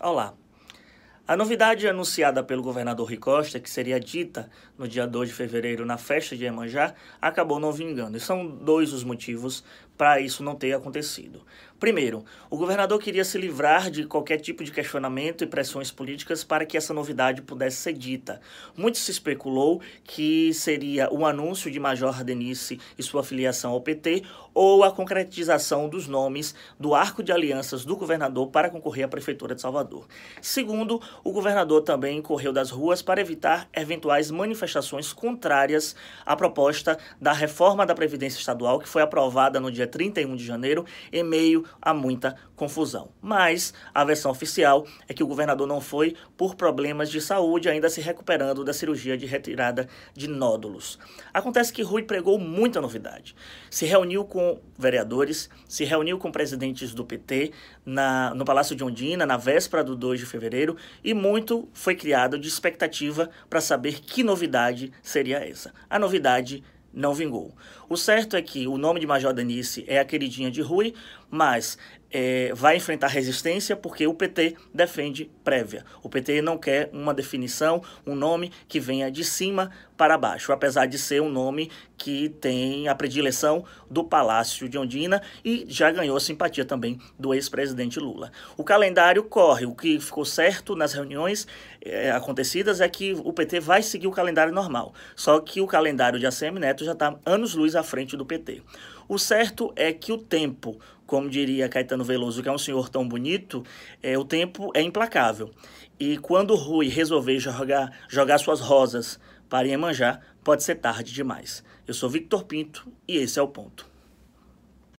Olá. A novidade anunciada pelo governador Rui Costa, que seria dita no dia 2 de fevereiro na festa de Iemanjá, acabou não vingando. E são dois os motivos para isso não ter acontecido. Primeiro, o governador queria se livrar de qualquer tipo de questionamento e pressões políticas para que essa novidade pudesse ser dita. Muito se especulou que seria o anúncio de Major Denise e sua filiação ao PT ou a concretização dos nomes do arco de alianças do governador para concorrer à Prefeitura de Salvador. Segundo, o governador também correu das ruas para evitar eventuais manifestações contrárias à proposta da reforma da Previdência Estadual que foi aprovada no dia 31 de janeiro, em meio a muita confusão. Mas a versão oficial é que o governador não foi por problemas de saúde, ainda se recuperando da cirurgia de retirada de nódulos. Acontece que Rui pregou muita novidade. Se reuniu com vereadores, se reuniu com presidentes do PT na, no Palácio de Ondina, na véspera do 2 de fevereiro, e muito foi criado de expectativa para saber que novidade seria essa. A novidade não vingou. O certo é que o nome de Major Danice é a queridinha de Rui, mas é, vai enfrentar resistência porque o PT defende prévia. O PT não quer uma definição, um nome que venha de cima para baixo, apesar de ser um nome que tem a predileção do Palácio de Ondina e já ganhou a simpatia também do ex-presidente Lula. O calendário corre, o que ficou certo nas reuniões é, acontecidas é que o PT vai seguir o calendário normal, só que o calendário de ACM Neto já está anos-luz à frente do PT. O certo é que o tempo, como diria Caetano Veloso, que é um senhor tão bonito, é, o tempo é implacável. E quando Rui resolver jogar, jogar suas rosas para Iemanjá, pode ser tarde demais. Eu sou Victor Pinto e esse é o ponto.